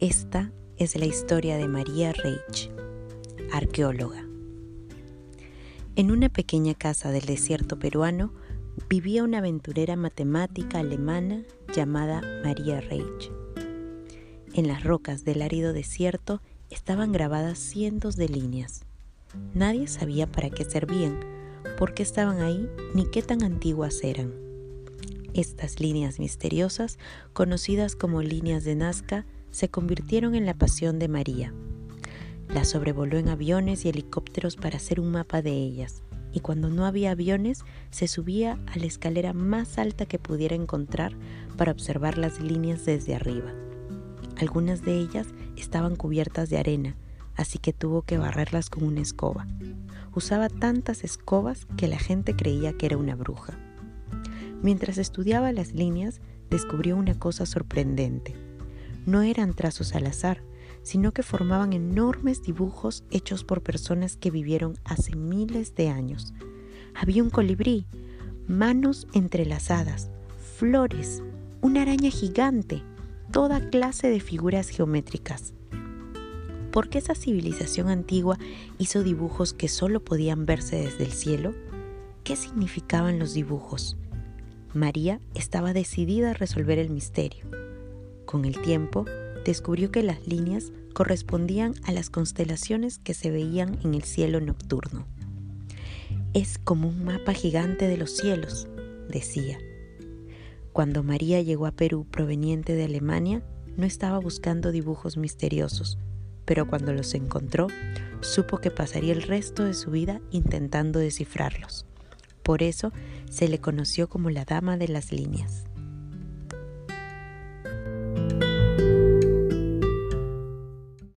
es la historia de María Reich, arqueóloga. En una pequeña casa del desierto peruano vivía una aventurera matemática alemana llamada María Reich. En las rocas del árido desierto estaban grabadas cientos de líneas. Nadie sabía para qué servían, por qué estaban ahí ni qué tan antiguas eran. Estas líneas misteriosas, conocidas como líneas de Nazca, se convirtieron en la pasión de María. La sobrevoló en aviones y helicópteros para hacer un mapa de ellas, y cuando no había aviones se subía a la escalera más alta que pudiera encontrar para observar las líneas desde arriba. Algunas de ellas estaban cubiertas de arena, así que tuvo que barrerlas con una escoba. Usaba tantas escobas que la gente creía que era una bruja. Mientras estudiaba las líneas, descubrió una cosa sorprendente no eran trazos al azar, sino que formaban enormes dibujos hechos por personas que vivieron hace miles de años. Había un colibrí, manos entrelazadas, flores, una araña gigante, toda clase de figuras geométricas. ¿Por qué esa civilización antigua hizo dibujos que solo podían verse desde el cielo? ¿Qué significaban los dibujos? María estaba decidida a resolver el misterio. Con el tiempo, descubrió que las líneas correspondían a las constelaciones que se veían en el cielo nocturno. Es como un mapa gigante de los cielos, decía. Cuando María llegó a Perú proveniente de Alemania, no estaba buscando dibujos misteriosos, pero cuando los encontró, supo que pasaría el resto de su vida intentando descifrarlos. Por eso se le conoció como la Dama de las Líneas.